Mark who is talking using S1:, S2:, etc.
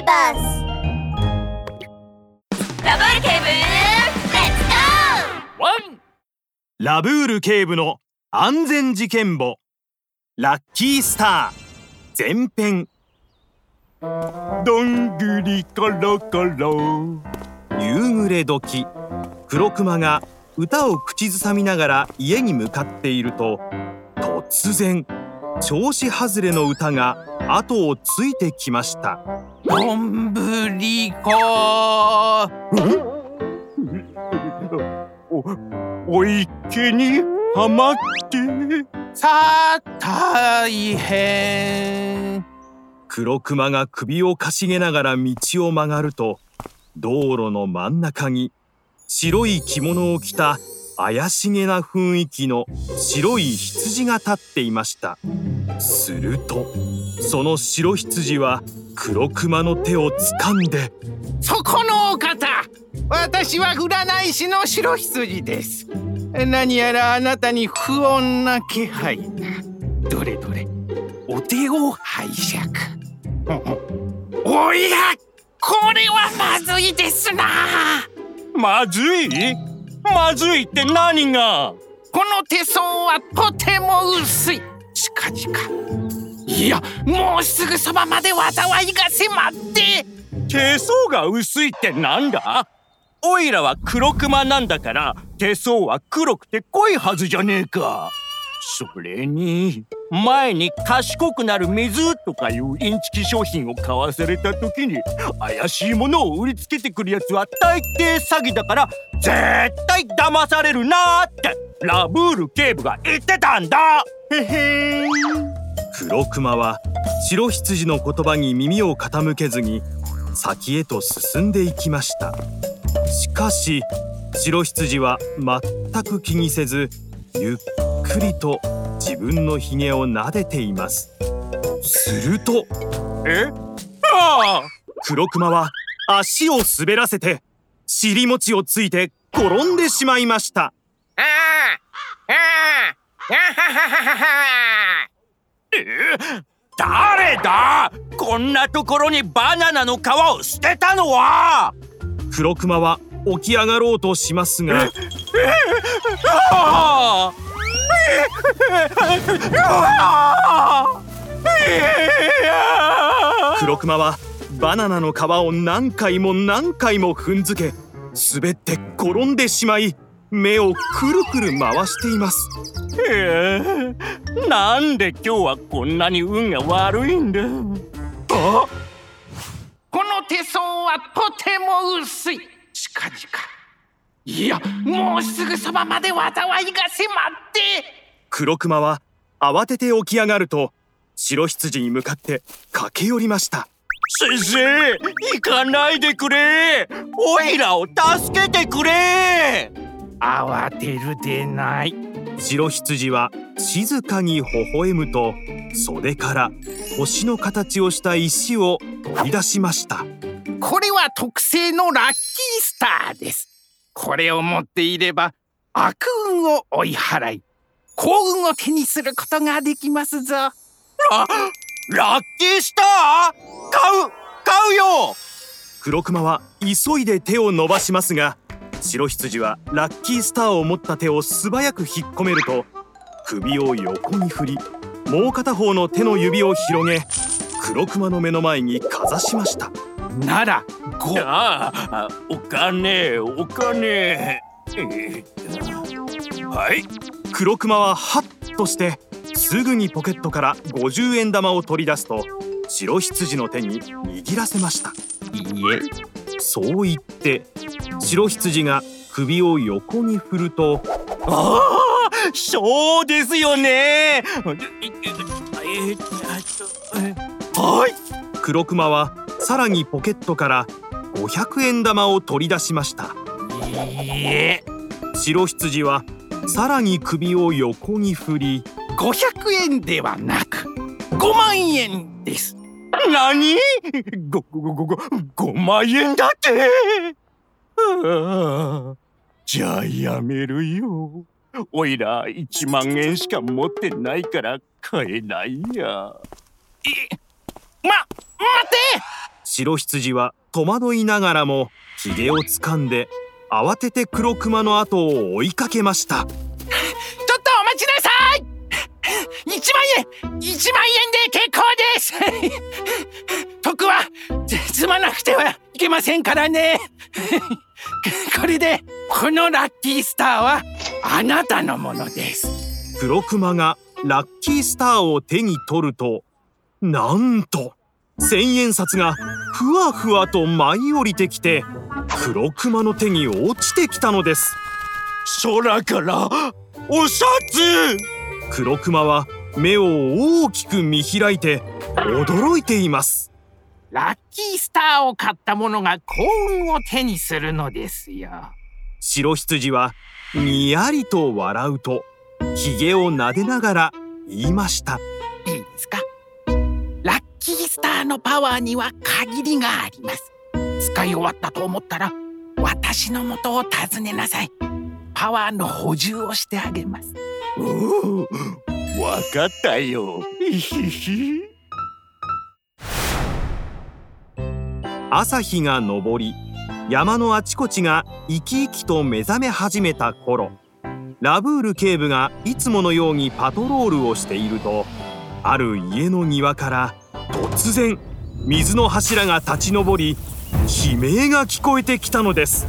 S1: ーバスラブール警部レッツゴー
S2: ラブール警部の安全事件簿。ラッキースター。前編。どんぐりころころ夕暮れ時。黒熊が歌を口ずさみながら家に向かっていると突然調子外れの歌が後をついてきました
S3: どんぶりこ。
S2: おお池にはまって。
S3: さあ大変
S2: 黒熊が首をかしげながら道を曲がると道路の真ん中に白い着物を着た怪しげな雰囲気の白い羊が立っていましたするとその白羊は黒熊の手を掴んで
S3: そこのお方私は占い師の白羊です。何やらあなたに不穏な気配がどれどれお手を拝借。おやこれはまずいですな。
S2: まずい？まずいって何が？
S3: この手相はとても薄いカジカいやもうすぐそばまで災いが迫って。
S2: 手相が薄いってなんだ？オイラは黒熊なんだから手相は黒くて濃いはずじゃねえか。それに。前に賢くなる水とかいうインチキ商品を買わされた時に怪しいものを売りつけてくるやつは大抵詐欺だから絶対騙されるなってラブール警部が言ってたんだ。へへ黒熊は白羊の言葉に耳を傾けずに先へと進んでいきました。しかし白羊は全く気にせずゆっくりと自分のひげを撫でています。するとえ？ああ。黒熊は足を滑らせて尻餅をついて転んでしまいました。
S3: ああ。ああ。
S2: 誰だ？こんなところにバナナの皮を捨てたのは？黒熊は起き上がろうとしますが黒熊はバナナの皮を何回も何回も踏んづけ滑って転んでしまい目をくるくる回しています。へえなんで今日はこんなに運が悪いんだ？あ？
S3: この手相はとても薄い。近々いやもうすぐそばまで災いが迫って。
S2: 黒熊は慌てて起き上がると白羊に向かって駆け寄りました。先生行かないでくれ。オイラを助けてくれ。
S3: 慌てるでない。
S2: 白羊は静かに微笑むと袖から星の形をした石を取り出しました。
S3: これは特製のラッキースターですこれを持っていれば悪運を追い払い幸運を手にすることができますぞ。ラ
S2: ラッキースター買う買うよ！黒熊は急いで手を伸ばしますが白羊はラッキースターを持った手を素早く引っ込めると首を横に振りもう片方の手の指を広げ黒熊の目の前にかざしました
S3: ならご。
S2: ああお金お金。はい。黒熊はハッとしてすぐにポケットから50円玉を取り出すと白羊の手に握らせました。
S3: いいえ。
S2: そう言って白羊が首を横に振るとああそうですよね。はい。黒熊はさらにポケットから500円玉を取り出しました。
S3: いいえ。
S2: 白羊はさらに首を横に振り
S3: 500円ではなく5万円です。
S2: 何？ごごごご5万円だって？じゃあやめるよ。おいら1万円しか持ってないから買えないや。
S3: えま待って
S4: 白羊は戸惑いながらもひげを掴んで慌てて黒熊の後を追いかけました。
S3: ちょっとお待ちなさい。1万円。1万円で結構です。徳は積まなくてはいけませんからね。これでこのラッキースターはあなたのものです。
S4: 黒熊がラッキースターを手に取るとなんと千円札がふわふわと舞い降りてきて黒熊の手に落ちてきたのです。
S2: 空からお札
S4: 黒熊は目を大きく見開いて驚いています。
S3: ラッキースターを買った者が幸運を手にするのですよ。
S4: 白羊はにやりと笑うとひげを撫でながら言いました
S3: キースターのパワーには限りがあります。使い終わったと思ったら私の元を訪ねなさい。パワーの補充をしてあげます。
S2: おおわかったよ。
S4: 朝日が昇り山のあちこちが生き生きと目覚め始めた頃ラブール警部がいつものようにパトロールをしているとある家の庭から突然水の柱が立ち上り悲鳴が聞こえてきたのです。